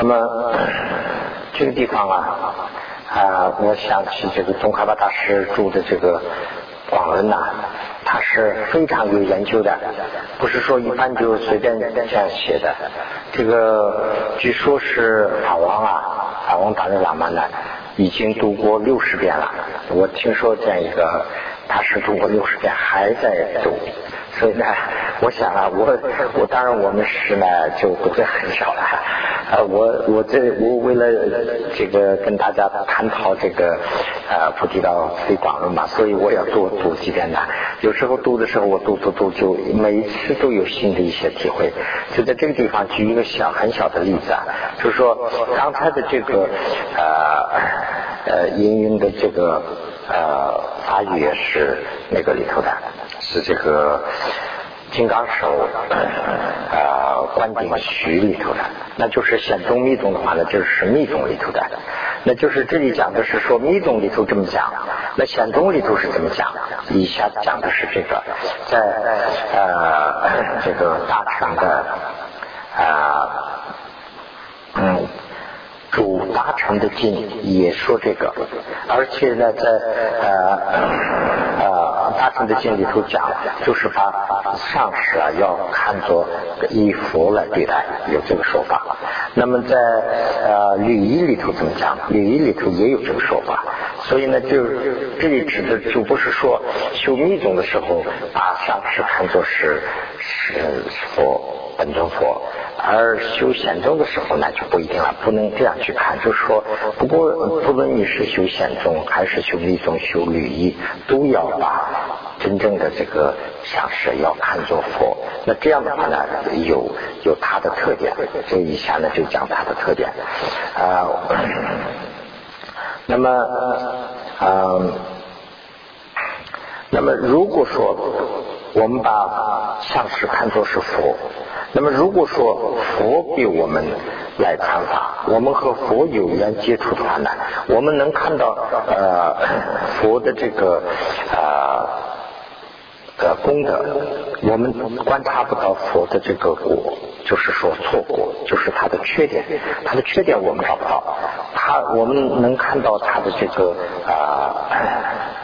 那么这个地方啊啊，我想起这个宗喀巴大师住的这个广恩呐，他是非常有研究的，不是说一般就随便这样写的。这个据说是法王啊，法王达赖喇嘛呢，已经读过六十遍了。我听说这样一个，他是读过六十遍，还在读。所以呢，我想啊，我我当然我们诗呢就读的很少了。呃，我我这我为了这个跟大家探讨这个呃菩提道非广论嘛，所以我要多读几遍的。有时候读的时候，我读读读，就每一次都有新的一些体会。就在这个地方举一个小很小的例子啊，就是说刚才的这个呃呃音韵的这个呃法语也是那个里头的，是这个。金刚手，呃，观顶虚里头的，那就是显宗密宗的话呢，就是密宗里头的。那就是这里讲的是说密宗里头这么讲，那显宗里头是怎么讲？以下讲的是这个，在呃这个大乘的啊嗯主大乘的经也说这个，而且呢在呃呃。大乘的经里头讲，就是把上师啊要看作以佛来对待，有这个说法。那么在呃律仪里头怎么讲？律仪里头也有这个说法。所以呢，就这里指的就不是说修密宗的时候把上师看作是是佛本尊佛。而修显宗的时候呢，就不一定了，不能这样去看。就是说，不过不论你是修显宗还是修密宗、修律仪，都要把真正的这个相师要看作佛。那这样的话呢，有有它的特点。这以下呢就讲它的特点。啊，那么，嗯，那么如果说我们把相师看作是佛。那么，如果说佛给我们来看法，我们和佛有缘接触的话呢，我们能看到呃佛的这个呃的功德，我们观察不到佛的这个果，就是说错过，就是他的缺点，他的缺点我们找不到，他我们能看到他的这个啊。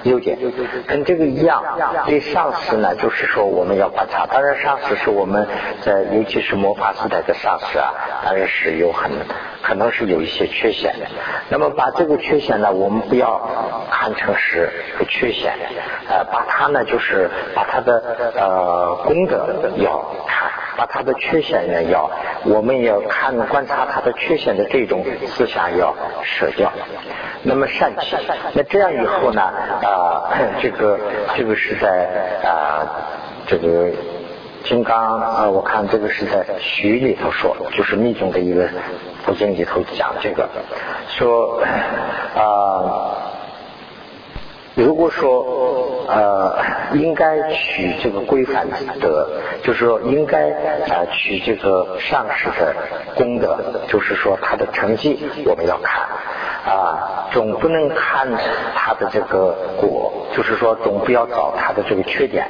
优点跟这个一样，对上司呢，就是说我们要观察。当然，上司是我们在，尤其是魔法时代的上司啊，当然是有很可能是有一些缺陷的。那么把这个缺陷呢，我们不要看成是个缺陷，呃，把它呢，就是把它的呃功德要看，把它的缺陷呢要，我们也要看观察它的缺陷的这种思想要舍掉。那么善起，那这样以后呢？啊，这个这个是在啊，这个金刚啊，我看这个是在徐里头说，就是密宗的一个佛经里头讲这个，说啊，如果说呃，应该取这个规范德，就是说应该啊取这个上师的功德，就是说他的成绩我们要看。啊，总不能看他的这个果，就是说总不要找他的这个缺点。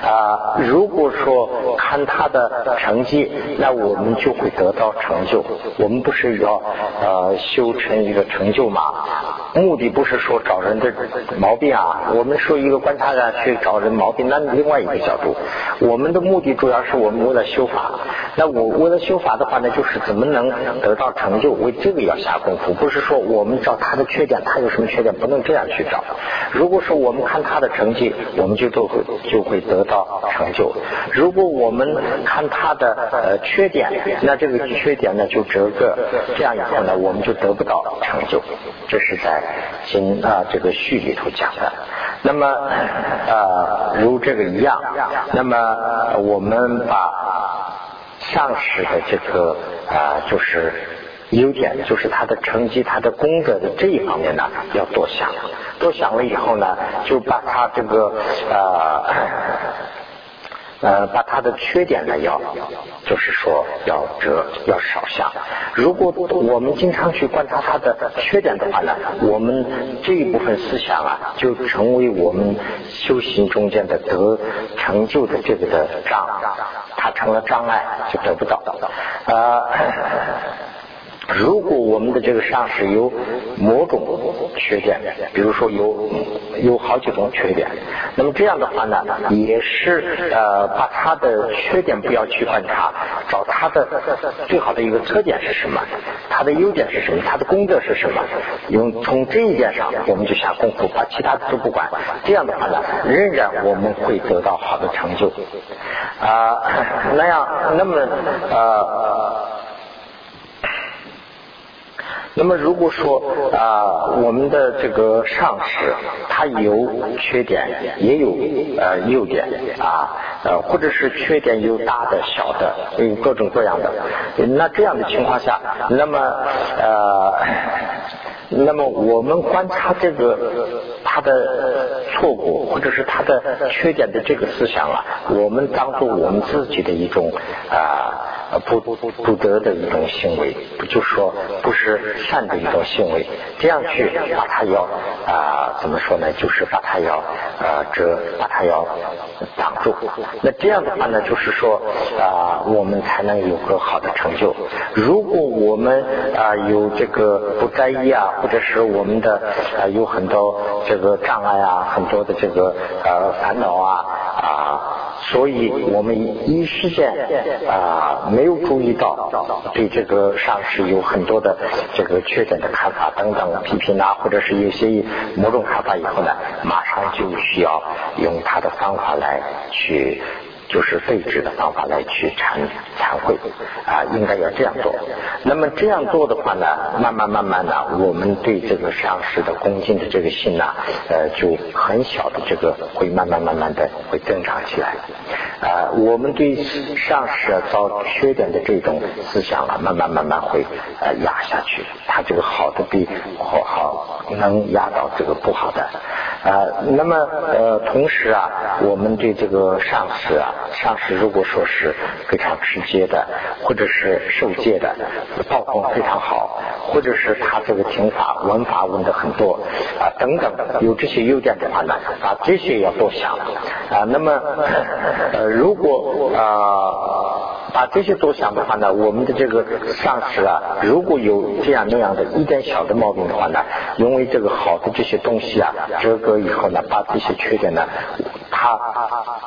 啊，如果说看他的成绩，那我们就会得到成就。我们不是要呃修成一个成就嘛？目的不是说找人的毛病啊。我们说一个观察者去找人毛病，那另外一个角度。我们的目的主要是我们为了修法。那我为了修法的话呢，就是怎么能得到成就？为这个要下功夫，不是说。我们找他的缺点，他有什么缺点，不能这样去找。如果说我们看他的成绩，我们就都会就会得到成就；如果我们看他的呃缺点，那这个缺点呢就折个，这样以后呢，我们就得不到成就。这是在经啊这个序里头讲的。那么呃如这个一样，那么我们把上师的这个啊就是。优点就是他的成绩、他的功德的这一方面呢，要多想，多想了以后呢，就把他这个呃 呃，把他的缺点呢要，就是说要这要少想。如果我们经常去观察他的缺点的话呢，我们这一部分思想啊，就成为我们修行中间的得成就的这个的障，它成了障碍，就得不到啊。如果我们的这个上师有某种缺点，比如说有有好几种缺点，那么这样的话呢，也是呃把他的缺点不要去观察，找他的最好的一个特点是什么，他的优点是什么，他的功德是什么，用从这一点上我们就下功夫，把其他的都不管，这样的话呢，仍然我们会得到好的成就啊，那样那么呃。那么如果说啊，我们的这个上司他有缺点，也有呃优点啊，呃或者是缺点有大的、小的，有各种各样的。那这样的情况下，那么呃，那么我们观察这个他的错误或者是他的缺点的这个思想啊，我们当做我们自己的一种啊。不不不不得的一种行为，就说不是善的一种行为，这样去把它要啊怎么说呢？就是把它要呃遮，把它要挡住。那这样的话呢，就是说啊，我们才能有个好的成就。如果我们啊有这个不在意啊，或者是我们的啊有很多这个障碍啊，很多的这个呃烦恼啊啊。所以我们一时间啊没有注意到对这个上市有很多的这个缺点的看法等等批评啊，或者是有些某种看法以后呢，马上就需要用他的方法来去。就是废止的方法来去忏忏悔啊，应该要这样做。那么这样做的话呢，慢慢慢慢的，我们对这个上师的恭敬的这个心呢，呃，就很小的这个会慢慢慢慢的会增长起来。啊，我们对上师遭缺点的这种思想啊，慢慢慢慢会呃压下去。他这个好的比好好能压倒这个不好的。啊，那么呃，同时啊，我们对这个上师啊。上师如果说是非常直接的，或者是受戒的，道功非常好，或者是他这个听法文法问的很多啊等等，有这些优点的话呢，啊这些要多想啊。那么呃如果啊把这些多想的话呢，我们的这个上师啊，如果有这样那样的一点小的毛病的话呢，因为这个好的这些东西啊遮隔以后呢，把这些缺点呢。它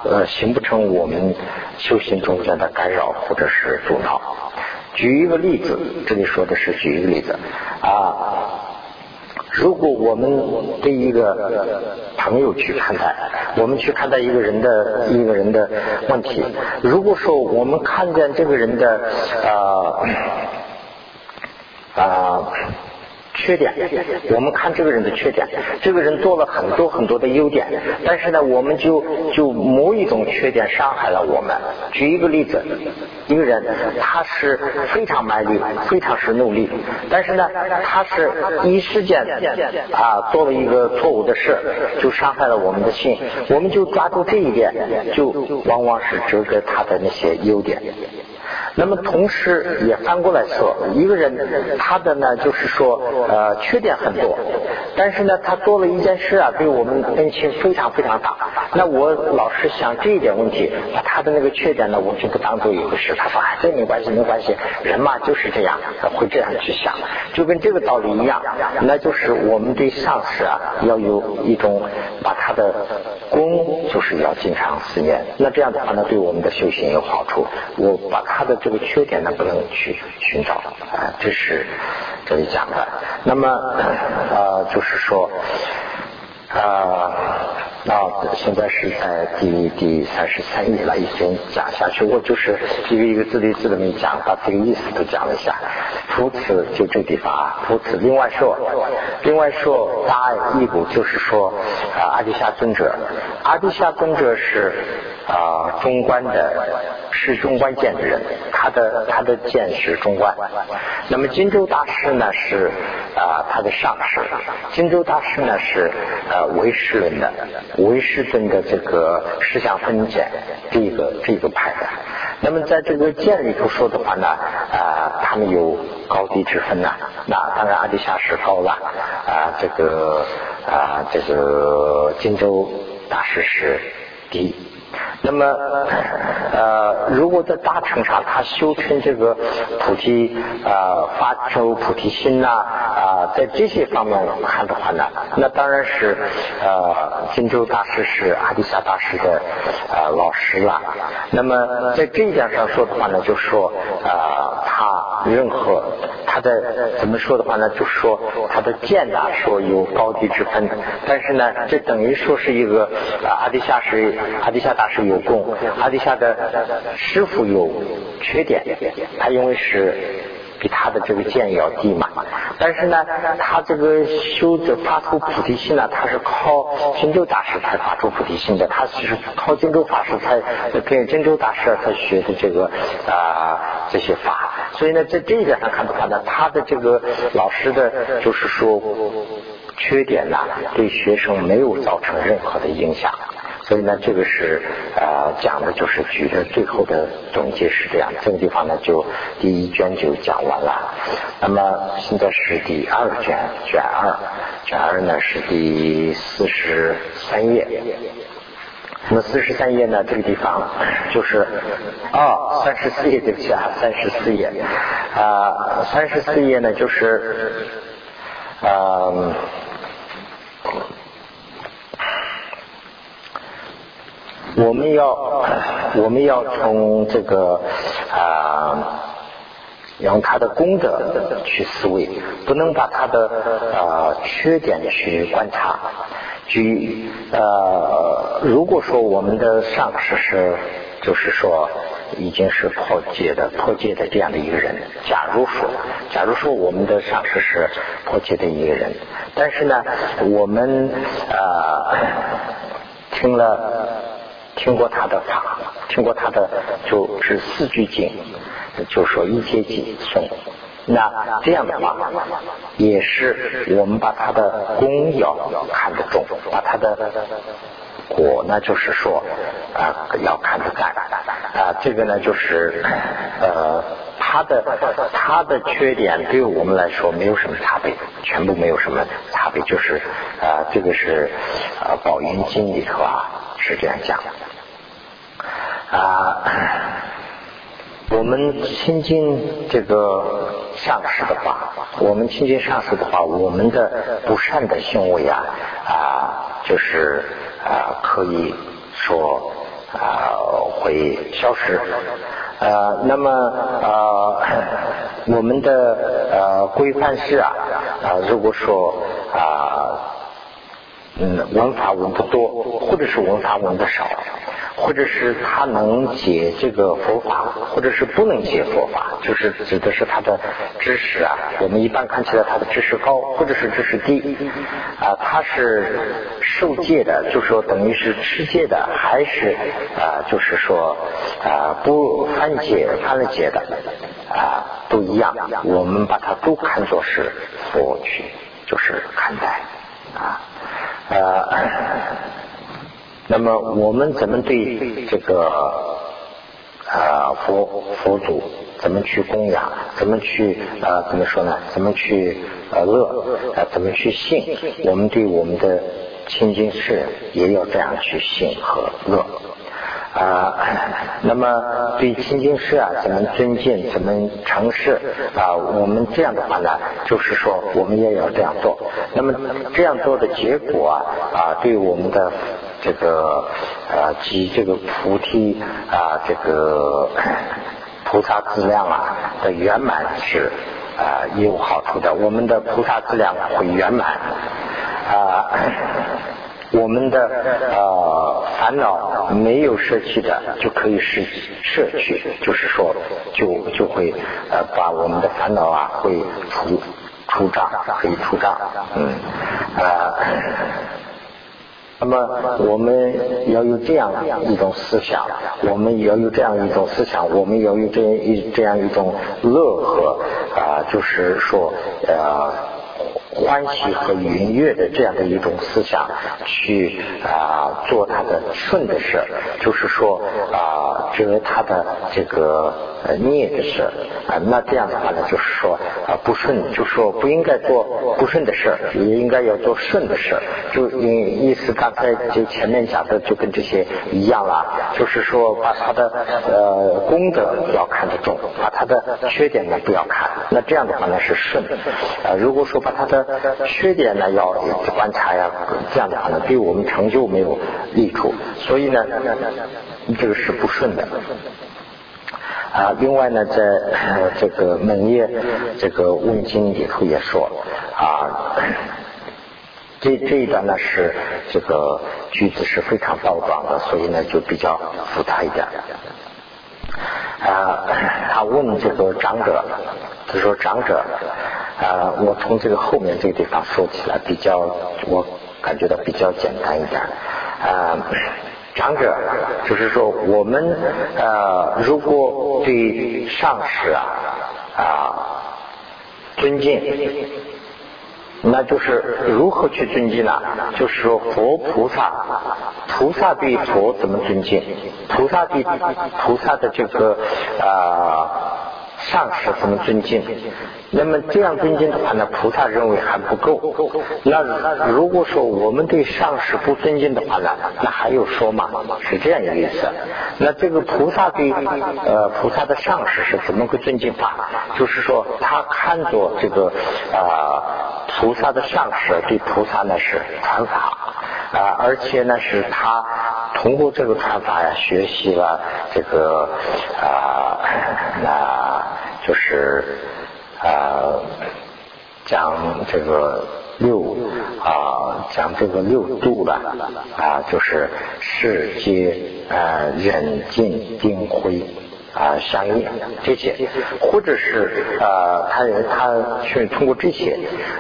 呃形不成我们修行中间的干扰或者是阻挠。举一个例子，这里说的是举一个例子啊。如果我们对一个朋友去看待，我们去看待一个人的一个人的问题，如果说我们看见这个人的啊啊。缺点，我们看这个人的缺点，这个人做了很多很多的优点，但是呢，我们就就某一种缺点伤害了我们。举一个例子，一个人他是非常卖力，非常是努力，但是呢，他是一时间啊做了一个错误的事，就伤害了我们的心，我们就抓住这一点，就往往是遮盖他的那些优点。那么同时也翻过来说，一个人他的呢，就是说呃缺点很多，但是呢，他做了一件事啊，对我们恩情非常非常大。那我老是想这一点问题，他的那个缺点呢，我就不当做一回事。他说哎，这没关系，没关系，人嘛就是这样，会这样去想，就跟这个道理一样。那就是我们对上司啊，要有一种把他的功，就是要经常思念。那这样的话呢，对我们的修行有好处。我把他的。这个缺点呢，不能去寻找啊，这是这里讲的。那么呃，就是说啊，那现在是在第第三十三页了，已经讲下去。我就是一个一个字一字的没讲，把这个意思都讲了一下。除此就这地方啊，除此另外说，另外说大义部就是说啊，阿底夏尊者，阿底夏尊者是啊中观的。是中观见的人，他的他的见是中观。那么金州大师呢是啊他的上师，金州大师呢是呃唯识论的唯识尊的这个思想分解这个这个派的。那么在这个见里头说的话呢啊他们有高低之分呐。那当然阿底夏是高了啊这个啊这个金州大师是低。那么呃，如果在大乘上他修成这个菩提啊，发出菩提心呐啊，在这些方面我们看的话呢，那当然是呃，金州大师是阿底夏大师的呃老师了。那么在这一点上说的话呢，就说啊，他任何他的怎么说的话呢，就说他的见呐，说有高低之分，但是呢，这等于说是一个阿底夏是阿底夏大师有功，阿底夏的师傅有缺点，他因为是。比他的这个剑要低嘛，但是呢，他这个修的发出菩提心呢，他是靠金州大师才发出菩提心的，他是靠金州法师才跟金州大师才学的这个啊这些法，所以呢，在这一点上看的话呢，他的这个老师的就是说缺点呢，对学生没有造成任何的影响。所以呢，这个是呃讲的就是举的最后的总结是这样，这个地方呢就第一卷就讲完了。那么现在是第二卷，卷二，卷二呢是第四十三页。那么四十三页呢，这个地方就是啊，三十四页对不起啊，三十四页啊，三十四页呢就是嗯。我们要 我们要从这个啊，用他的功德去思维，不能把他的啊缺点去观察。举呃，如果说我们的上师是，就是说已经是破戒的破戒的这样的一个人，假如说，假如说我们的上师是破戒的一个人，但是呢，我们啊听了。听过他的法，听过他的就是四句经，就说一阶级诵。那这样的话，也是我们把他的功要看得重，把他的果呢，就是说啊要看得淡啊。这个呢，就是呃他的他的缺点对我们来说没有什么差别，全部没有什么差别，就是啊这个是啊宝云经里头啊是这样讲的。啊，我们亲近这个上师的话，我们亲近上师的话，我们的不善的行为啊啊，就是啊，可以说啊会消失。呃，那么呃，我们的呃规范是啊啊，如果说啊嗯文法文不多，或者是文法文的少。或者是他能解这个佛法，或者是不能解佛法，就是指的是他的知识啊。我们一般看起来他的知识高，或者是知识低啊。他是受戒的，就说等于是持戒的，还是啊，就是说啊不犯戒、犯了戒的啊，都一样。我们把它都看作是佛去，就是看待啊啊。那么我们怎么对这个啊佛佛祖怎么去供养？怎么去啊怎么说呢？怎么去呃乐？啊怎么去信？我们对我们的亲近世人也要这样去信和乐。啊，那么对亲近事啊，怎么尊敬，怎么诚实啊？我们这样的话呢，就是说我们也要这样做。那么这样做的结果啊，啊，对我们的这个啊及这个菩提啊，这个菩萨质量啊的圆满是啊有好处的。我们的菩萨质量会圆满啊。我们的呃烦恼没有舍弃的，就可以是舍去，就是说就就会呃把我们的烦恼啊会除除障，可以除障，嗯啊。那么我们要有这样一种思想，我们也要有这样一种思想，我们要有这一这样一种乐和啊，就是说呃。欢喜和愉悦的这样的一种思想去啊做他的顺的事，就是说啊折他的这个孽的事啊，那这样的话呢，就是说啊不顺，就说不应该做不顺的事，也应该要做顺的事，就意意思刚才就前面讲的就跟这些一样了，就是说把他的呃功德要看得重，把他的缺点呢不要看，那这样的话呢是顺啊，如果说把他的缺点呢要观察呀，这样的话呢对我们成就没有利处，所以呢这个是不顺的。啊，另外呢，在这个门页这个问经里头也说啊，这这一段呢是这个句子是非常包装的，所以呢就比较复杂一点。啊，他问这个长者，他说长者。啊，我从这个后面这个地方说起来，比较我感觉到比较简单一点。啊，长者就是说，我们呃，如果对上师啊啊尊敬，那就是如何去尊敬呢？就是说，佛菩萨，菩萨对佛怎么尊敬？菩萨对菩萨的这个啊。上师怎么尊敬？那么这样尊敬的话呢，菩萨认为还不够。那如果说我们对上师不尊敬的话呢，那还有说吗？是这样一个意思。那这个菩萨对呃菩萨的上师是怎么个尊敬法？就是说他看作这个啊菩萨的上师对菩萨呢是传法啊，而且呢是他通过这个传法呀学习了这个啊那。就是啊，讲这个六啊，讲这个六度了啊，就是世界啊，忍静定慧啊，相应这些，或者是啊，他他去通过这些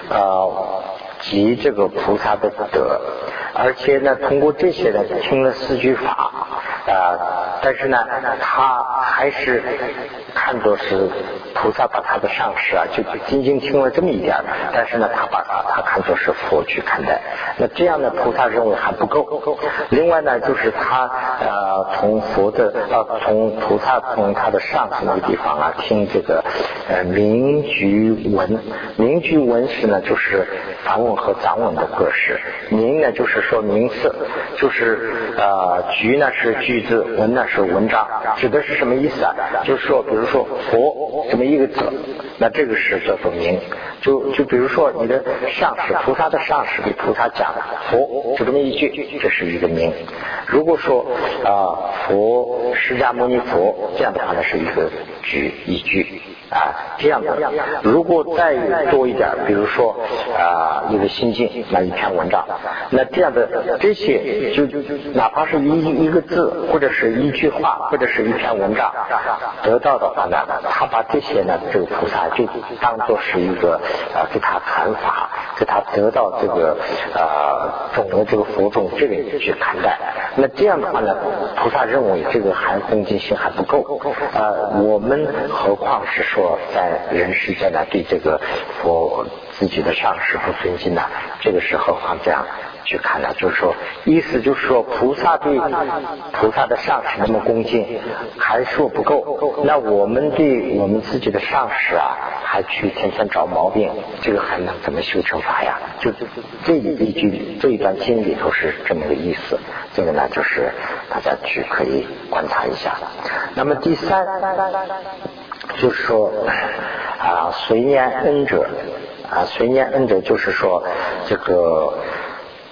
啊，集这个菩萨的德，而且呢，通过这些呢，听了四句法啊，但是呢，他还是。看作是菩萨把他的上师啊，就仅仅听了这么一点但是呢，他把他他看作是佛去看待。那这样的菩萨认为还不够。另外呢，就是他呃从佛的呃从菩萨从他的上师那个地方啊听这个呃名句文，名句文是呢就是梵文和藏文的格式。名呢就是说名次，就是呃句呢是句子，文呢是文章，指的是什么意思啊？就是说比如。说佛什么一个字，那这个是叫做名。就就比如说你的上师菩萨的上师给菩萨讲佛就这么一句，这是一个名。如果说啊佛释迦牟尼佛这样的话呢，是一个句一句。啊，这样的。如果再多一点，比如说啊，一个心境，那一篇文章，那这样的这些，就哪怕是一一个字，或者是一句话，或者是一篇文章，得到的话呢，他把这些呢，这个菩萨就当做是一个啊，给他传法，给他得到这个啊，种的这个佛种这个去看待。那这样的话呢，菩萨认为这个还恭敬心还不够啊，我们何况是。说在人世间呢，对这个佛自己的上师和尊敬呢，这个是何况这样去看呢？就是说，意思就是说，菩萨对菩萨的上师那么恭敬，还说不够。那我们对我们自己的上师啊，还去天天找毛病，这个还能怎么修成法呀？就这一句这一段经里头是这么个意思。这个呢，就是大家去可以观察一下。那么第三。就是说啊，随念恩者啊，随念恩者就是说，这个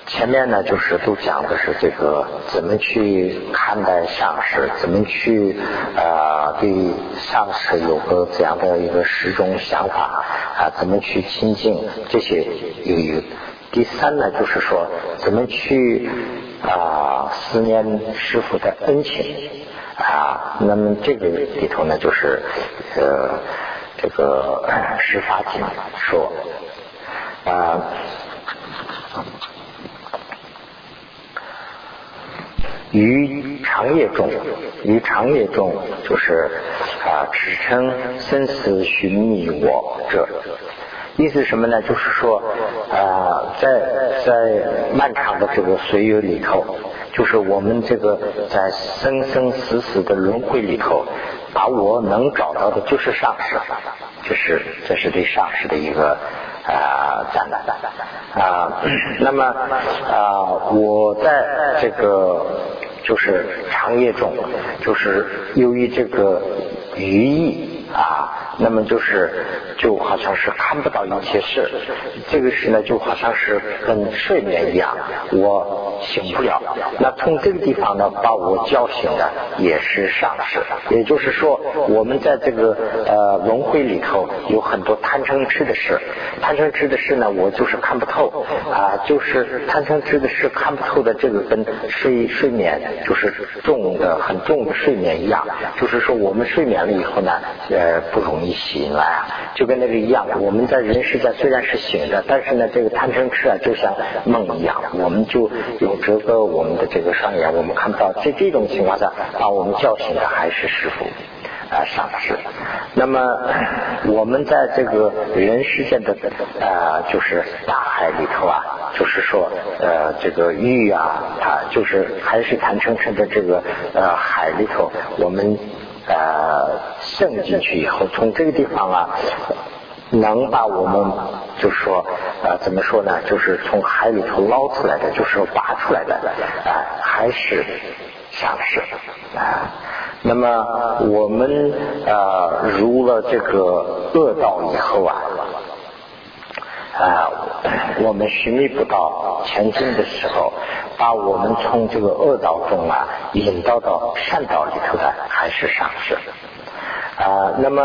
前面呢，就是都讲的是这个怎么去看待上师，怎么去啊对上师有个怎样的一个始终想法啊，怎么去亲近这些有有。第三呢，就是说怎么去啊思念师傅的恩情。啊，那么这个里头呢，就是呃，这个十法经说啊，于长夜中，于长夜中，就是啊，只称生死寻觅我者，意思什么呢？就是说，啊，在在漫长的这个岁月里头，就是我们这个在生生死死的轮回里头，把我能找到的就是上师，这是这是对上师的一个啊赞叹啊。那么啊，我在这个就是长夜中，就是由于这个余意。那么就是就好像是看不到一切事，这个事呢就好像是跟睡眠一样，我醒不了。那从这个地方呢把我叫醒的也是上师，也就是说我们在这个呃轮回里头有很多贪嗔痴的事，贪嗔痴的事呢我就是看不透。啊，就是贪嗔痴的事看不透的这个跟睡睡眠就是重的很重的睡眠一样，就是说我们睡眠了以后呢。呃，不容易。醒来啊，就跟那个一样。我们在人世间虽然是醒着，但是呢，这个贪嗔痴啊，就像梦一样，我们就有这个我们的这个双眼，我们看不到。在这种情况下，把我们叫醒的还是师傅啊，上师。那么我们在这个人世间的呃，就是大海里头啊，就是说呃，这个玉啊，它就是还是贪嗔痴的这个呃海里头，我们。呃，渗进去以后，从这个地方啊，能把我们就是说呃，怎么说呢？就是从海里头捞出来的，就是拔出来的，啊，还是上市啊。那么我们呃入了这个恶道以后啊。啊，我们寻觅不到前进的时候，把我们从这个恶道中啊引导到善道里头的，还是上师。啊，那么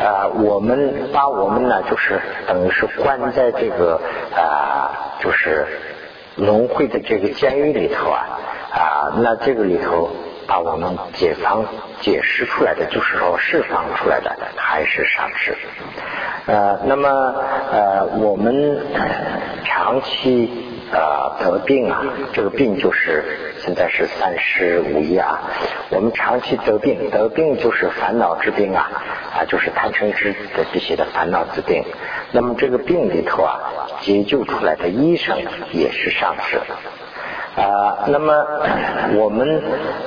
啊，我们把我们呢，就是等于是关在这个啊，就是轮回的这个监狱里头啊啊，那这个里头。把我们解放、解释出来的，就是说释放出来的，还是上师。呃，那么呃，我们长期呃得病啊，这个病就是现在是三十五一啊。我们长期得病，得病就是烦恼之病啊，啊，就是贪嗔痴的这些的烦恼之病。那么这个病里头啊，解救出来的医生也是上师。啊，那么我们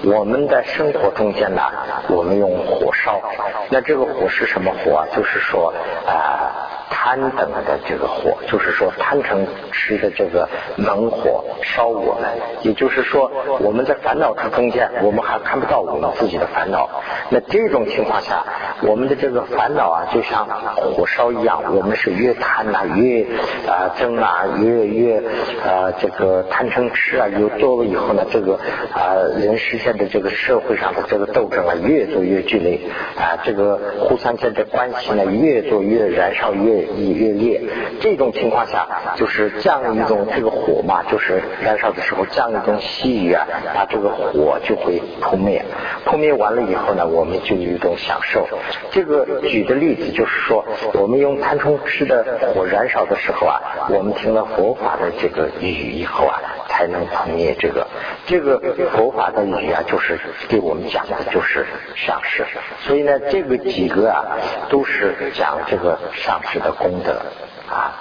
我们在生活中间呢，我们用火烧，那这个火是什么火啊？就是说啊。贪等的这个火，就是说贪成吃的这个猛火烧我们，也就是说我们在烦恼之中间，我们还看不到我们自己的烦恼。那这种情况下，我们的这个烦恼啊，就像火烧一样，我们是越贪呐，越啊争啊，越越啊这个贪嗔痴啊，有多了以后呢，这个啊人实现的这个社会上的这个斗争啊，越做越剧烈啊，这个互相间的关系呢，越做越燃烧越。越烈，这种情况下就是降一种这个火嘛，就是燃烧的时候降一种细雨啊，把这个火就会扑灭。扑灭完了以后呢，我们就有一种享受。这个举的例子就是说，我们用贪嗔痴的火燃烧的时候啊，我们听了佛法的这个雨以后啊，才能扑灭这个。这个佛法的语啊，就是给我们讲的就是上师。所以呢，这个几个啊，都是讲这个上师的。功德啊，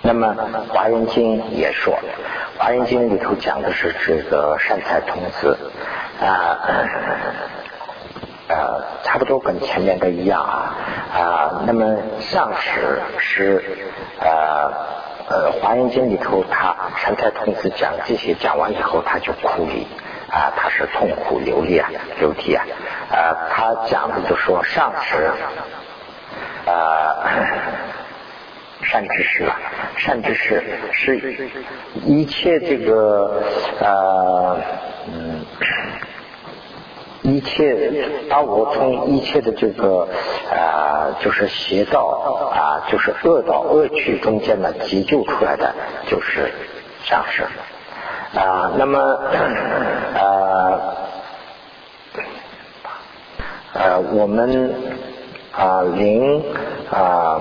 那么《华严经》也说，《华严经》里头讲的是这个善财童子啊，呃，差不多跟前面的一样啊啊。那么上师是呃呃，《华严经》里头他善财童子讲这些讲完以后，他就哭离啊，他是痛苦流涕啊，流涕啊啊，他讲的就说上师。啊，善知识啊，善知识是一切这个呃嗯，一切把我从一切的这个啊，就是邪道啊，就是恶道恶趣中间呢急救出来的，就是上师啊。那么呃呃，我们。啊，灵啊，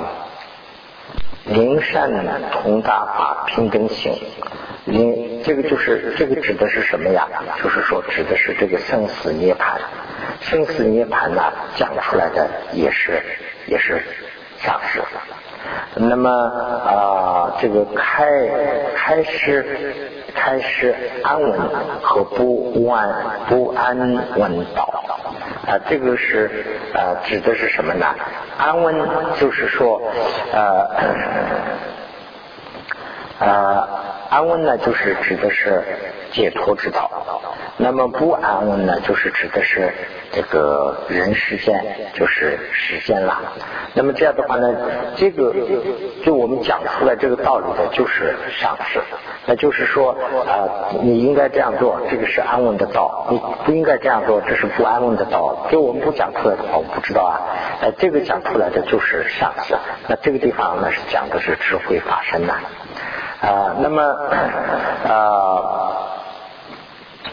灵善呢同大法平等性，灵这个就是这个指的是什么呀？就是说指的是这个生死涅槃，生死涅槃呢讲出来的也是也是上师。那么啊，这个开开始开始安稳和不安不安稳道啊，这个是啊指的是什么呢？安稳就是说呃呃 安稳呢，就是指的是解脱之道。那么不安稳呢，就是指的是这个人世间，就是时间了。那么这样的话呢，这个就我们讲出来这个道理的，就是上师。那就是说啊，你应该这样做，这个是安稳的道；你不应该这样做，这是不安稳的道。就我们不讲出来的话，我不知道啊。呃，这个讲出来的就是上师。那这个地方呢，是讲的是智慧法身呐。啊那么啊。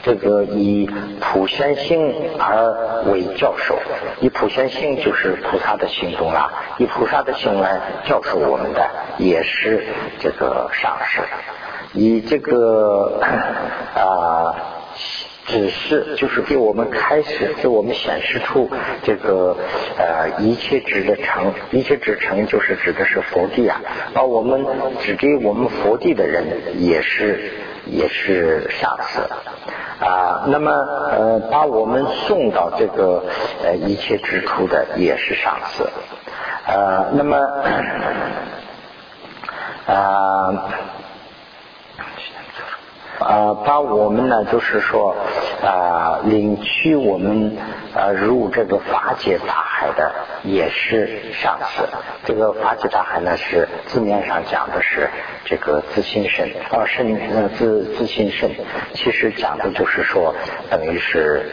这个以普贤性而为教授，以普贤性就是菩萨的行动啦，以菩萨的行来教授我们的也是这个上师，以这个啊指示就是给我们开始给我们显示出这个呃一切指的成，一切指成就是指的是佛地啊，而我们指给我们佛地的人也是也是上师。啊，那么呃，把我们送到这个呃一切之处的也是上司，呃，那么啊。啊，把我们呢，就是说啊，领去我们啊入这个法界大海的，也是上司。这个法界大海呢，是字面上讲的是这个自心身，啊，身呃自自心身，其实讲的就是说，等于是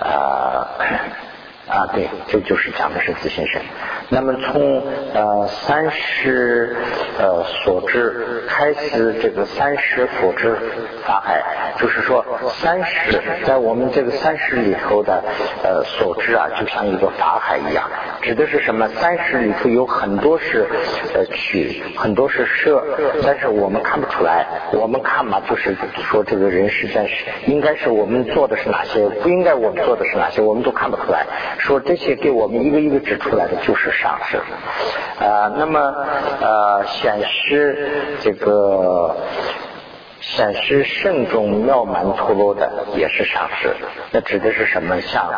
啊。啊，对，这就是讲的是自信身。那么从呃三十呃所知开始，这个三十所知法海，就是说三十在我们这个三十里头的呃所知啊，就像一个法海一样，指的是什么？三十里头有很多是呃取，很多是摄，但是我们看不出来。我们看嘛，就是说这个人是在应该是我们做的是哪些，不应该我们做的是哪些，我们都看不出来。说这些给我们一个一个指出来的就是上师，啊，那么呃显示这个显示圣众妙满陀罗的也是上师，那指的是什么？像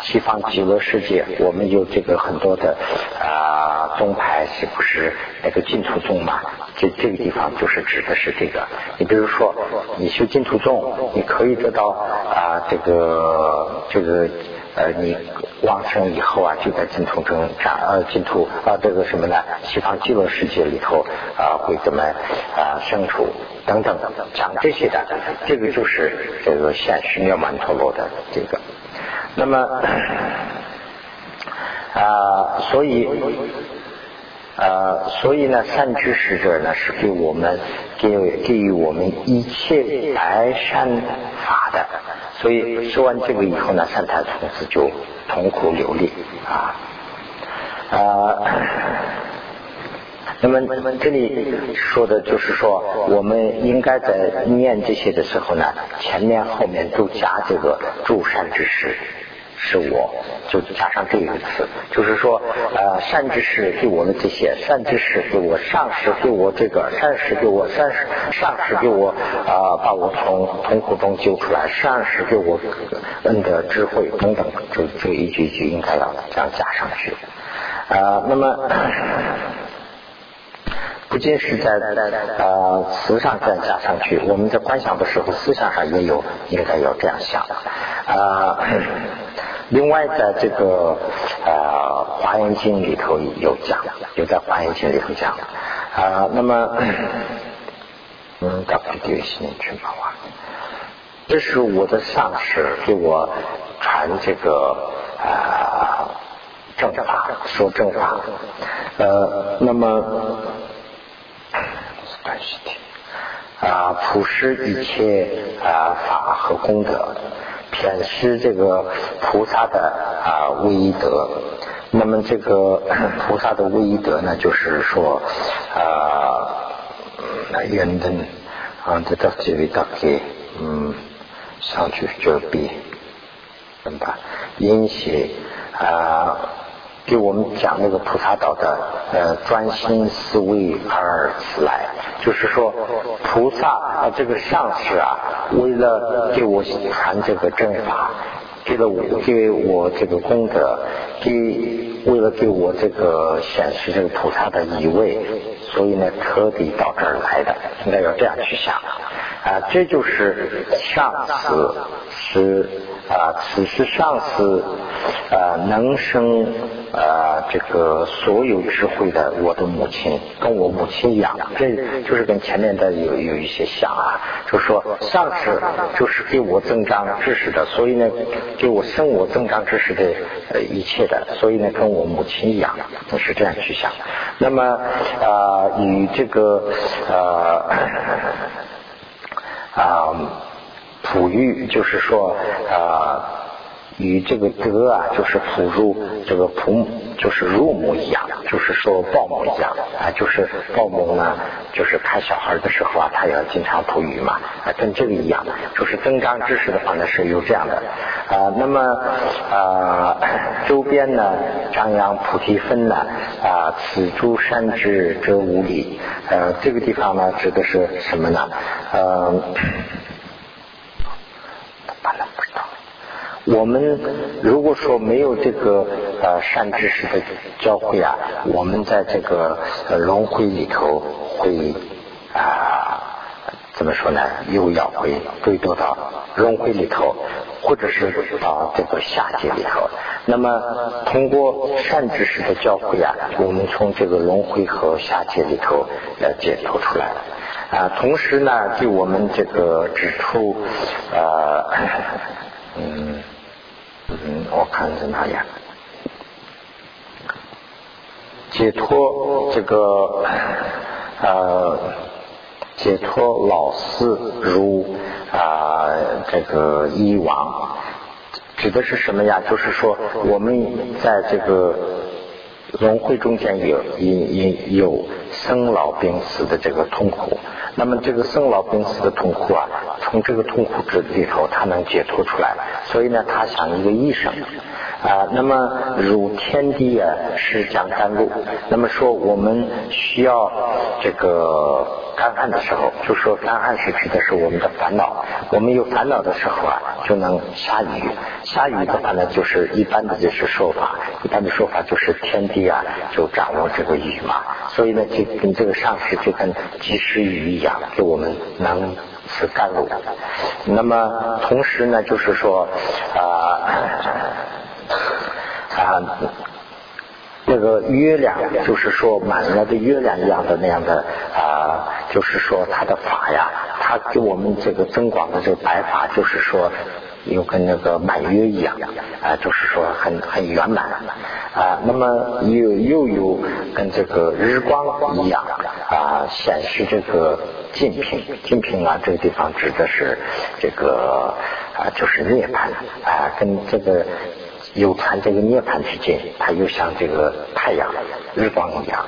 西方极乐世界，我们有这个很多的啊宗派，是不是那个净土宗嘛？这这个地方就是指的是这个。你比如说，你修净土宗，你可以得到啊这个这个。呃，你往生以后啊，就在净土中长呃净土啊这个什么呢？西方极乐世界里头啊会怎么啊生处等等等等讲这些的，这个就是这个现实妙满陀罗的这个。那么啊，所以啊，所以呢，善知识者呢是给我们给给予我们一切白善法的。所以说完这个以后呢，三太从此就痛苦流利啊啊。那么这里说的就是说，我们应该在念这些的时候呢，前面后面都加这个助善之识。是我，就加上这一个词，就是说，呃，善知识给我们这些，善知识给我，上师给我这个，善师给我，善师上师给我啊，把我从痛苦中救出来，上师给我恩德智慧等等，这这一句一句应该要这样加上去啊。那么，不仅是在呃词上这样加上去，我们在观想的时候，思想上也有应该要这样想啊。另外，在这个呃《华严经》里头有讲，有在《华严经》里头讲啊。那么，嗯，大概第几年去嘛？这是我的上师给我传这个啊正法，说正法。呃，那么啊，普施一切啊法和功德。显示这个菩萨的啊威德，那么这个 菩萨的威德呢，就是说啊，人等啊，这到几位大给嗯上去就比，怎么办？引起啊给我们讲那个菩萨道的呃专心思维而来，就是说菩萨啊这个上师啊，为了给我传这个正法，给了我给我这个功德，给为了给我这个显示这个菩萨的意味，所以呢特地到这儿来的，应该要这样去想啊，这就是上司是。啊，此时上司啊，能生啊这个所有智慧的我的母亲，跟我母亲一样，这就是跟前面的有有一些像啊，就是说上次就是给我增长知识的，所以呢，给我生我增长知识的呃一切的，所以呢，跟我母亲一样，是这样去想。那么啊，与这个呃啊。哺育就是说，呃，与这个德啊，就是哺乳这个哺，就是乳母一样，就是说抱母一样啊，就是抱母呢，就是看小孩的时候啊，他要经常哺育嘛，啊，跟这个一样，就是增长知识的话呢是有这样的啊。那么啊，周边呢张扬菩提分呢啊，此诸山之者无理，呃，这个地方呢指的是什么呢？呃。我们如果说没有这个呃善知识的教诲啊，我们在这个呃轮回里头会啊怎么说呢？又要会坠落到轮回里头，或者是到这个下界里头。那么通过善知识的教诲啊，我们从这个轮回和下界里头来解脱出来啊。同时呢，对我们这个指出呃 嗯。嗯，我看是哪样？解脱这个呃，解脱老四如啊这个以往，指的是什么呀？就是说我们在这个轮回中间有有有生老病死的这个痛苦。那么这个生老病死的痛苦啊，从这个痛苦之里头，他能解脱出来。所以呢，他想一个医生啊。那么如天地啊，是讲甘露。那么说我们需要这个干旱的时候，就说干旱是指的是我们的烦恼。我们有烦恼的时候啊，就能下雨。下雨的话呢，就是一般的就是说法，一般的说法就是天地啊，就掌握这个雨嘛。所以呢，就跟这个上师就跟及时雨一样，给我们能赐甘露。那么同时呢，就是说啊啊，那个月亮，就是说满了的月亮一样的那样的啊，就是说他的法呀，他给我们这个增广的这个白法，就是说。又跟那个满月一样，啊，就是说很很圆满，啊，那么又又有跟这个日光一样，啊，显示这个净品，净品啊，这个地方指的是这个啊，就是涅槃，啊，跟这个有传这个涅槃之间，它又像这个太阳日光一样，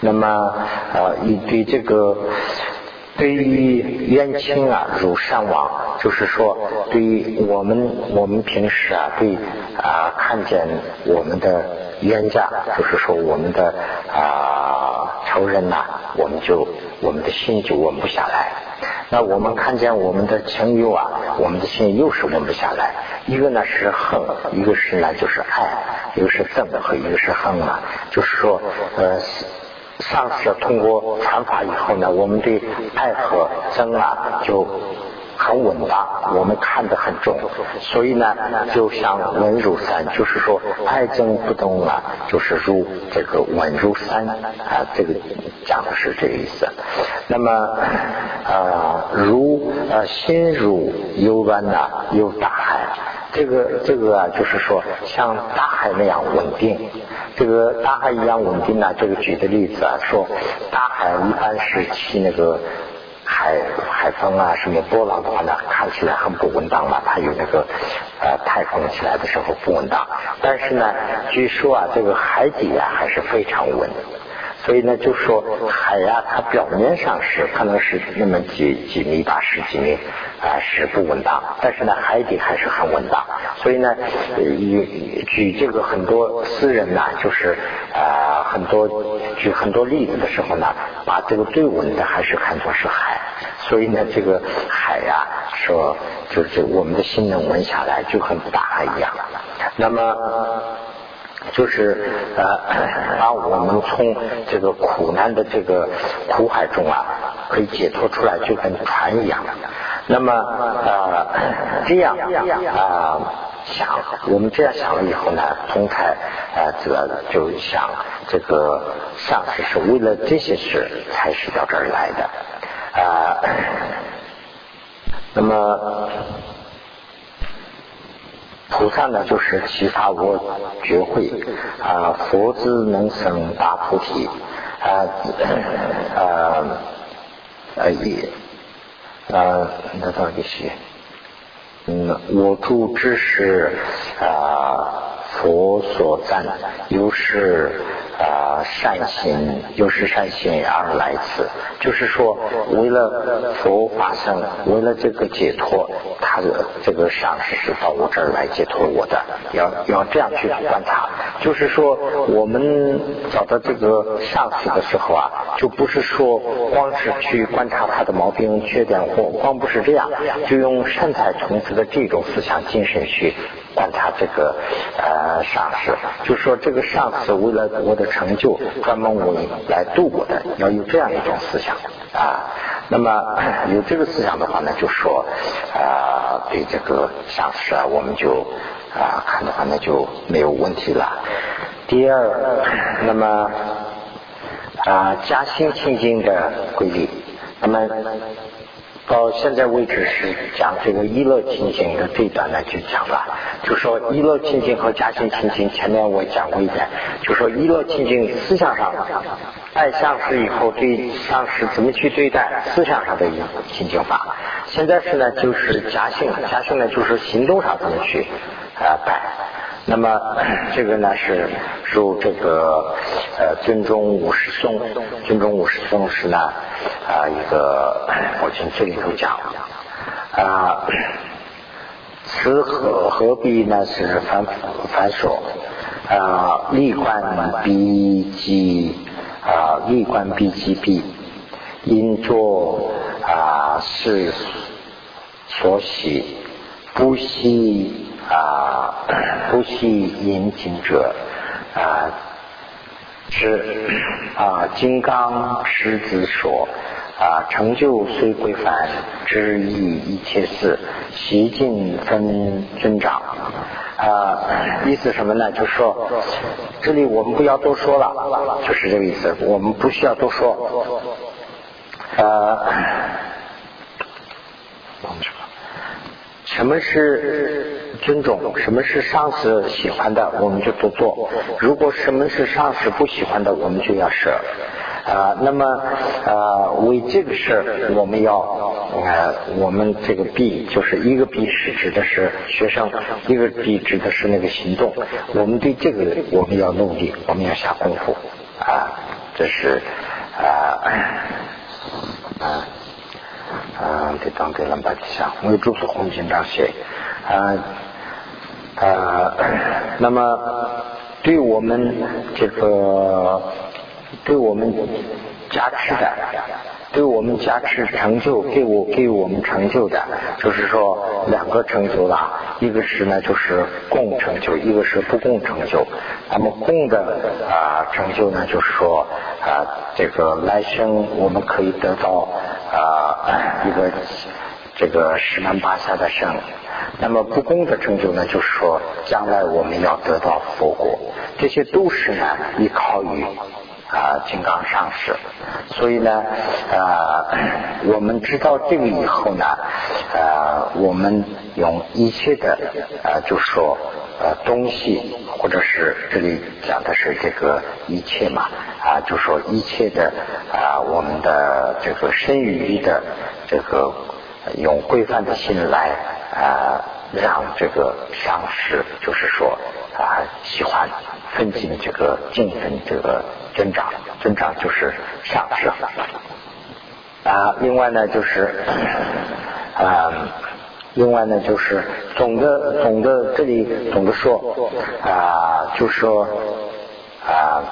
那么啊，你对这个。对于冤亲啊，如善往，就是说，对于我们我们平时啊，对啊看见我们的冤家，就是说我们的啊仇人呐，我们就我们的心就稳不下来。那我们看见我们的情友啊，我们的心又是稳不下来。一个呢是恨，一个是呢就是爱，一个是憎和一个是恨啊，就是说呃。上次通过传法以后呢，我们对爱和憎啊就很稳当，我们看得很重，所以呢，就像稳如山，就是说爱憎不动啊，就是如这个稳如山啊，这个讲的是这个意思。那么啊，如呃心如幽湾呐，有大海。这个这个啊，就是说像大海那样稳定，这个大海一样稳定呢。这个举的例子啊，说大海一般是起那个海海风啊，什么波浪的话呢，看起来很不稳当嘛。它有那个呃台风起来的时候不稳当，但是呢，据说啊，这个海底啊还是非常稳的。所以呢，就说海呀，它表面上是可能是那么几几米吧，十几米啊，是不稳当，但是呢，海底还是很稳当。所以呢，举举这个很多私人呐，就是啊，很多举很多例子的时候呢，把这个最稳的还是看作是海。所以呢，这个海呀，说就是我们的心能稳下来，就很大一样。那么。就是呃，把我们从这个苦难的这个苦海中啊，可以解脱出来，就跟船一样。那么呃，这样啊想，我们这样想了以后呢，通开呃，这个就想这个上师是为了这些事才是到这儿来的啊。那么。菩萨呢，就是启发我觉慧啊，佛之能生大菩提啊，呃，呃也，啊，那到底是，嗯，我住之是啊，佛所赞，又是。啊，善心又是善心而来此，就是说，为了佛法生，为了这个解脱，他的这个上师是到我这儿来解脱我的，要要这样去观察。就是说，我们找到这个上司的时候啊，就不是说光是去观察他的毛病缺点，或光不是这样，就用善财童子的这种思想精神去。观察这个呃上司，就说这个上司为了我的成就，专门为来度我的，要有这样一种思想啊。那么 有这个思想的话呢，就说啊，对这个上司啊，我们就啊看的话那就没有问题了。第二，那么啊加心清净的规律，那么。到现在为止是讲这个一乐清净的这一段呢，就讲了，就说一乐清净和加心清净，前面我讲过一点，就说一乐清净思想上爱上师以后对上师怎么去对待，思想上的一个清净法。现在是呢，就是加性，加性呢就是行动上怎么去啊摆。那么 这个呢是受这个呃尊重五十颂，尊重五十颂是呢啊一个 我从这里头讲啊，此何何必呢是繁繁琐啊利观必机啊利观必机必因作啊是所喜不惜。啊，不惜引经者啊，是啊，金刚狮子说啊，成就虽归凡，知意一切事，习尽分增长啊。意思什么呢？就是说，这里我们不要多说了，就是这个意思，我们不需要多说。呃，什么是？尊重什么是上司喜欢的，我们就不做；如果什么是上司不喜欢的，我们就要舍。啊，那么啊，为这个事儿，我们要啊，我们这个 B 就是一个 B 是指的是学生，一个 B 指的是那个行动。我们对这个我们要努力，我们要下功夫啊，这是啊啊啊，得当对了吧？想为主是红军长写啊。啊，那么对我们这个，对我们加持的，对我们加持成就，给我给我们成就的，就是说两个成就了，一个是呢就是共成就，一个是不共成就。那么共的啊成就呢，就是说啊这个来生我们可以得到啊一个这个十门八下的生。那么不公的成就呢，就是说将来我们要得到佛果，这些都是呢依靠于啊金刚上师。所以呢啊我们知道这个以后呢啊我们用一切的啊就说呃东西，或者是这里讲的是这个一切嘛啊就说一切的啊我们的这个身语的这个用规范的心来。啊，让这个上师就是说啊，喜欢分进这个敬分这个增长，增长就是上升。啊，另外呢就是啊，另外呢就是总的总的这里总的说啊，就说啊，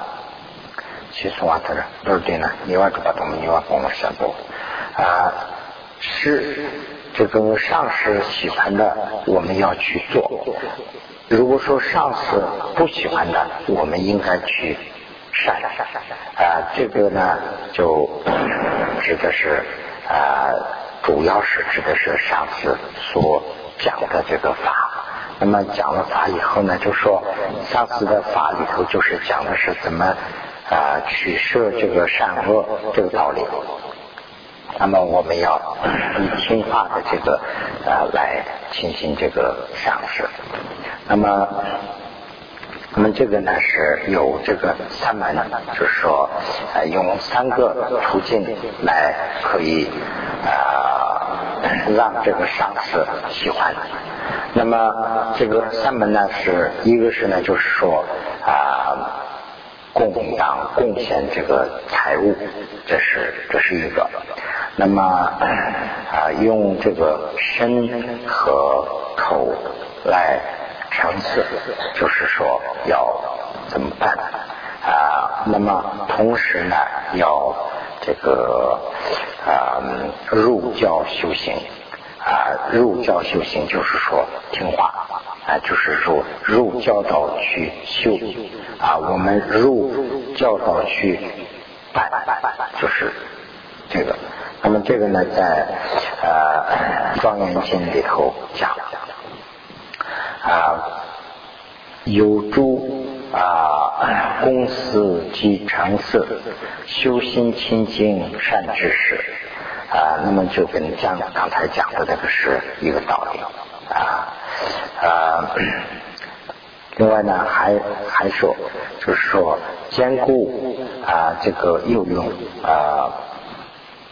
其实话的都是对呢，你话就把他们你话帮我宣布啊，是这个上司喜欢的，我们要去做。如果说上司不喜欢的，我们应该去善啊，这个呢就指的是啊，主要是指的是上次所讲的这个法。那么讲了法以后呢，就说上次的法里头就是讲的是怎么啊取舍这个善恶这个道理。那么我们要以听话的这个啊来进行这个赏识。那么，那么这个呢是有这个三门，就是说，呃，用三个途径来可以啊让这个上司喜欢。那么这个三门呢是一个是呢就是说啊供养贡献这个财物，这是这是一个。那么啊用这个身和口来。层次就是说要怎么办啊？那么同时呢，要这个啊入教修行啊，入教修行就是说听话啊，就是入入教导去修啊，我们入教导去办，就是这个。那么这个呢，在呃《庄严经》里头讲。啊，有诸啊公司及常色，修心清净善知识啊，那么就跟讲刚才讲的这个是一个道理啊啊。另外呢，还还说，就是说兼顾啊这个又用啊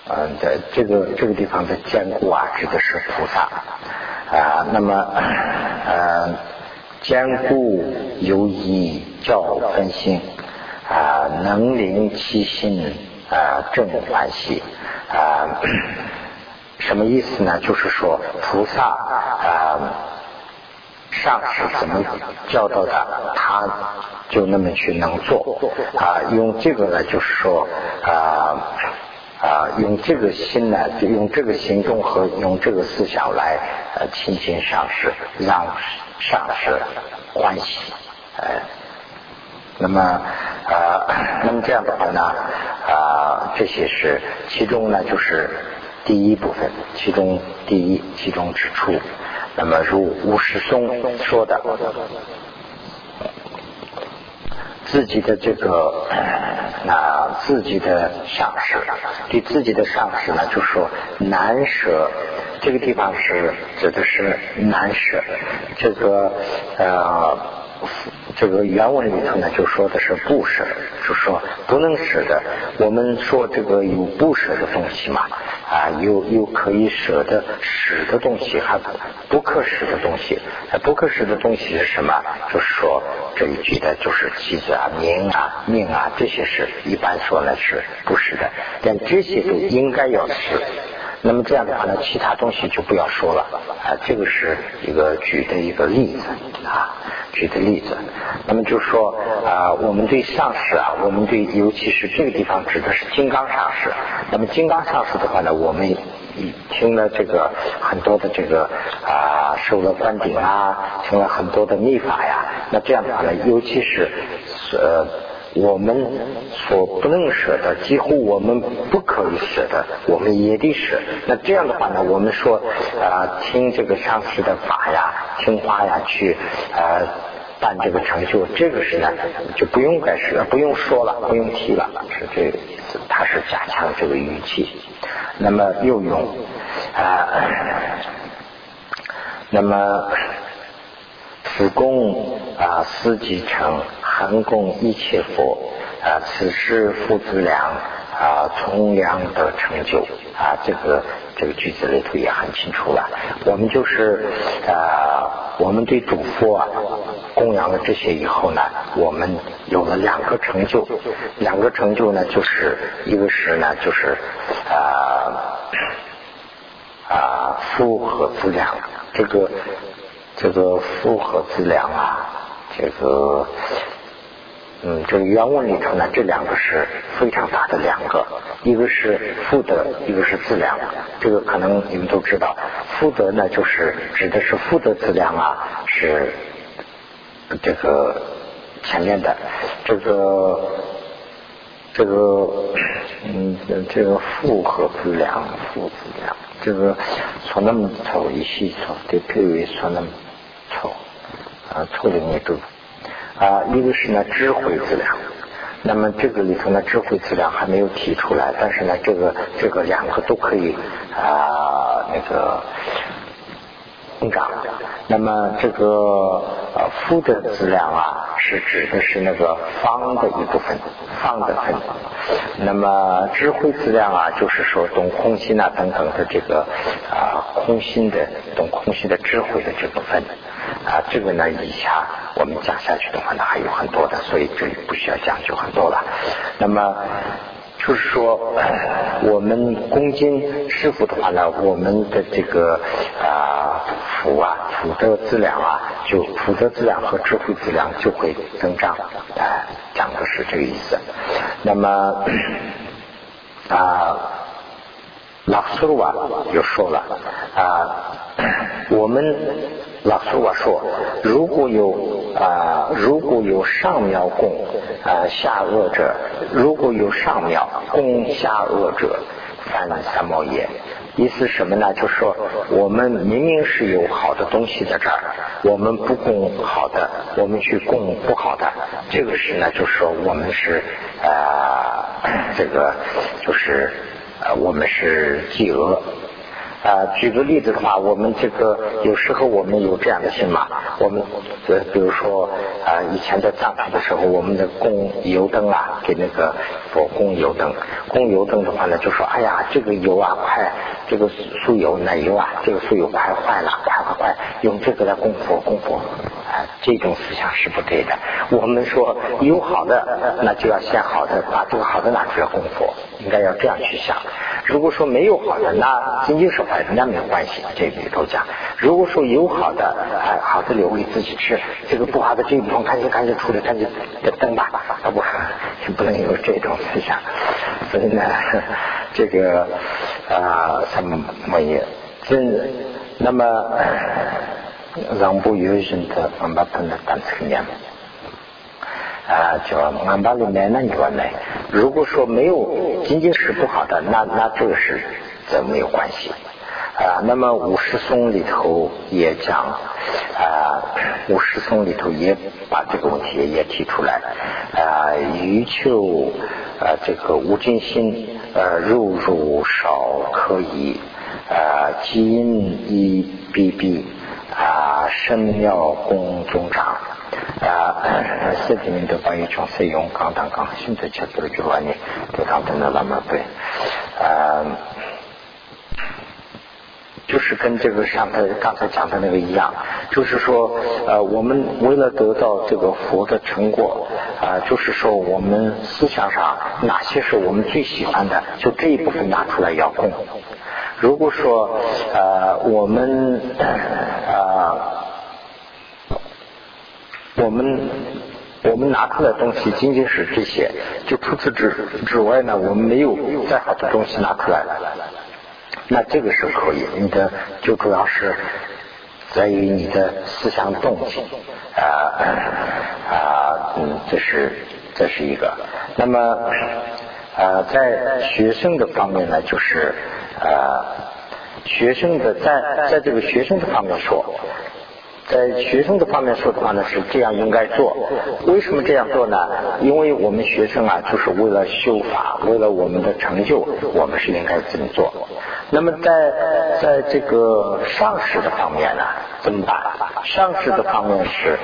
嗯的这个这个地方的兼顾啊，指的是菩萨。啊，那么呃，坚固有益教分心啊，能令其心啊正欢喜啊，什么意思呢？就是说菩萨啊，上师怎么教导的，他就那么去能做啊，用这个呢，就是说啊。啊，用这个心呢，就用这个行动和用这个思想来呃亲近上师，让上师欢喜，哎，那么啊，那么这样的话呢，啊，这些是其中呢，就是第一部分，其中第一，其中之处，那么如吴世松说的。自己的这个，那自己的上司，对自己的上司呢，就说难舍，这个地方是指的是难舍，这个呃。这个原文里头呢，就说的是不舍，就说不能舍的。我们说这个有不舍的东西嘛，啊，有有可以舍的舍的东西，还不可舍的东西。不可舍的东西是什么？就是说这一句的就是妻子啊、名啊、命啊，这些是一般说呢是不舍的，但这些都应该要舍。那么这样的话呢，其他东西就不要说了啊。这个是一个举的一个例子啊，举的例子。那么就说啊，我们对上师啊，我们对尤其是这个地方指的是金刚上师。那么金刚上师的话呢，我们听了这个很多的这个啊，受了灌顶啊，听了很多的秘法呀。那这样的话呢，尤其是呃。我们所不能舍的，几乎我们不可以舍的，我们也得舍。那这样的话呢，我们说啊，听这个上师的法呀，听话呀，去啊办这个成就，这个是呢，就不用该舍，不用说了，不用提了，是这个意思。他是加强这个语气。那么又用啊，那么此功啊，思即成。恒供一切佛啊，此是父子俩啊，从良的成就啊，这个这个句子里头也很清楚了。我们就是啊，我们对主佛啊，供养了这些以后呢，我们有了两个成就，两个成就呢，就是一个是呢，就是啊啊福和资粮，这个这个福和资粮啊，这个。嗯，这个原文里头呢，这两个是非常大的两个，一个是福德，一个是自粮。这个可能你们都知道，福德呢就是指的是福德自粮啊，是这个前面的这个这个嗯这个福和自粮，福自粮，这个从那么丑一细丑，对，譬如说那么丑啊，错的那种。啊，一个是呢智慧质量，那么这个里头呢智慧质量还没有提出来，但是呢这个这个两个都可以啊那个增长。那么这个呃福的质量啊是指的是那个方的一部分，方的分。那么智慧资粮啊就是说懂空心啊等等的这个啊空心的懂空心的智慧的这部分。啊，这个呢，以下我们讲下去的话呢，还有很多的，所以这里不需要讲究很多了。那么就是说，我们恭敬师傅的话呢，我们的这个啊福啊福德资粮啊，就福德资粮和智慧资粮就会增长。哎，讲的是这个意思。那么啊，老师啊又说了啊，我们。老师我说，如果有啊，如果有上妙供啊下恶者，如果有上妙供下恶者，犯三毛业。意思什么呢？就是说我们明明是有好的东西在这儿，我们不供好的，我们去供不好的，这个是呢，就是说我们是啊，这个就是呃，我们是饥饿。啊，举个例子的话，我们这个有时候我们有这样的心嘛，我们呃，比如说啊，以前在藏传的时候，我们的供油灯啊，给那个佛供油灯，供油灯的话呢，就说哎呀，这个油啊，快，这个酥油奶油啊，这个酥油快坏了，快快快，用这个来供佛供佛，这种思想是不对的。我们说有好的，那就要先好的，把这个好的拿出来供佛，应该要这样去想。如果说没有好的，那仅仅是坏的，那没有关系。这里头讲，如果说有好的，哎，好的留给自己吃，这个不好的这一部分赶紧赶紧出来，赶紧等吧，啊不，不能有这种思想。所以呢，这个啊什么也真，那么让不有人的把他的当成年。啊，叫俺把里面那你说呢？如果说没有仅仅是不好的，那那这个是这没有关系啊。那么五十松里头也讲啊，五十松里头也把这个问题也提出来啊，欲求啊这个无尽心呃肉肉少可以啊基因一比比啊生妙功中长。啊，视频里头关于从使用刚刚刚现在切的就完呢，对刚才的那么对，啊，就是跟这个上头刚才讲的那个一样，就是说，呃，我们为了得到这个佛的成果，啊，就是说我们思想上哪些是我们最喜欢的，就这一部分拿出来要供。如果说，呃，我们，啊。我们我们拿出来东西仅仅是这些，就除此之之外呢，我们没有再好的东西拿出来了。那这个是可以，你的就主要是在于你的思想动机啊啊，嗯，这是这是一个。那么啊，在学生的方面呢，就是呃，学生的在在这个学生的方面说。在学生的方面说的话呢，是这样应该做。为什么这样做呢？因为我们学生啊，就是为了修法，为了我们的成就，我们是应该这么做。那么在在这个上师的方面呢，怎么办？上师的方面是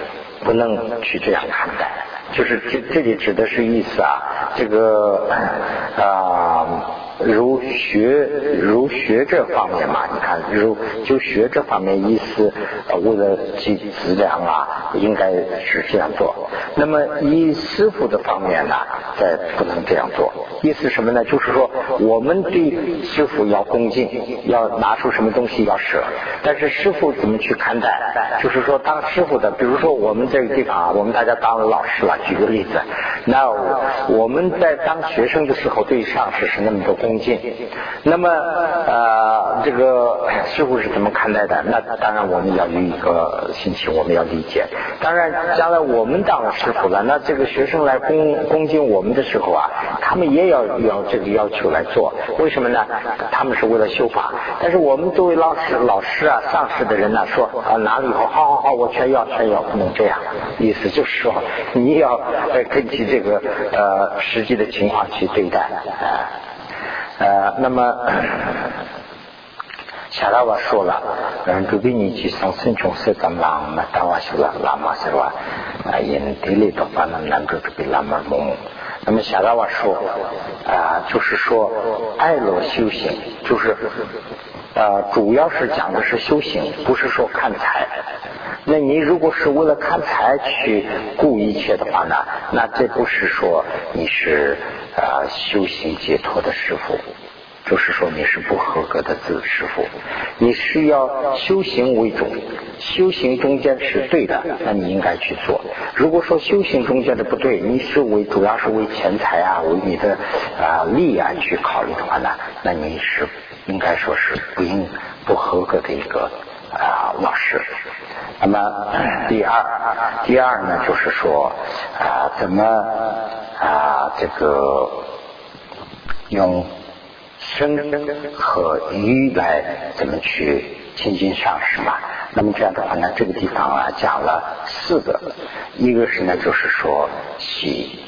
不能去这样看待，就是这这里指的是意思啊，这个啊。如学如学这方面嘛，你看如就学这方面意思，为了积资粮啊，应该是这样做。那么以师傅的方面呢，再不能这样做。意思什么呢？就是说我们对师傅要恭敬，要拿出什么东西要舍。但是师傅怎么去看待？就是说当师傅的，比如说我们这个地方啊，我们大家当了老师了，举个例子，那我们在当学生的时候对上师是那么多恭恭敬。那么呃，这个师傅是怎么看待的？那当然我们要有一个心情，我们要理解。当然，将来我们当了师傅了，那这个学生来恭恭敬我们的时候啊，他们也要要这个要求来做。为什么呢？他们是为了修法。但是我们作为老师、老师啊、上师的人呢，说啊拿了以后，好好好，我全要全要，不能这样。意思就是说，你要根据这个呃实际的情况去对待啊。呃那么，下来我说了，嗯，隔壁你去上生穷是干嘛嘛？当瓦修了喇嘛是吧？啊，因地里的话呢，男主这边喇嘛蒙。那么下来我说，啊，就是说爱乐修行，就是呃，主要是讲的是修行，不是说看财。那你如果是为了看财去顾一切的话呢，那这不是说你是。啊，修行解脱的师傅，就是说你是不合格的子师傅。你是要修行为主，修行中间是对的，那你应该去做。如果说修行中间的不对，你是为主要是为钱财啊，为你的啊利啊去考虑的话呢，那你是应该说是不应不合格的一个啊老师。那么 第二，第二呢，就是说啊，怎么啊，这个用身和语来怎么去亲近上师嘛？那么这样的话呢，这个地方啊讲了四个，一个是呢，就是说喜；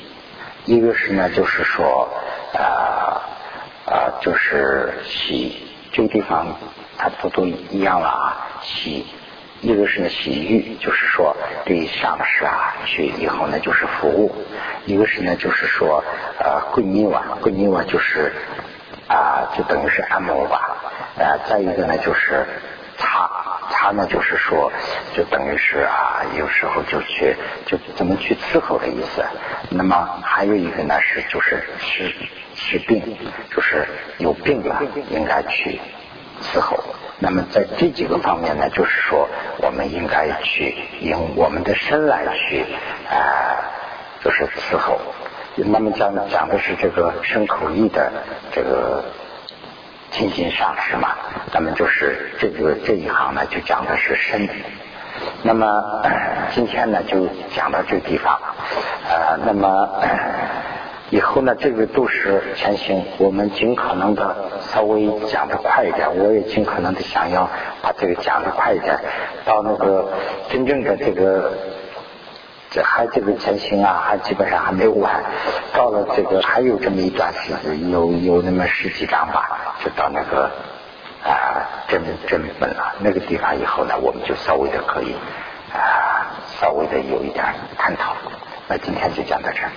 一个是呢，就是说啊啊，就是洗。这个地方它不都一样了啊？洗。一个是呢洗浴，就是说对上是啊去以后呢就是服务；一个是呢就是说呃跪泥瓦，跪泥瓦就是啊就等于是按摩吧；呃再一个呢就是擦他呢就是说就等于是啊有时候就去就怎么去伺候的意思。那么还有一个呢是就是是是病，就是有病了应该去伺候。那么在这几个方面呢，就是说我们应该去用我们的身来去啊，就是伺候。那么讲讲的是这个身口意的这个亲近上师嘛。那么就是这个这一行呢，就讲的是身体。那么 今天呢，就讲到这个地方。呃，那么。以后呢，这个都是前行，我们尽可能的稍微讲的快一点，我也尽可能的想要把这个讲的快一点，到那个真正的这个这还这个前行啊，还基本上还没有完，到了这个还有这么一段时间，有有那么十几章吧，就到那个啊真真本了那个地方以后呢，我们就稍微的可以啊稍微的有一点探讨。那今天就讲到这儿。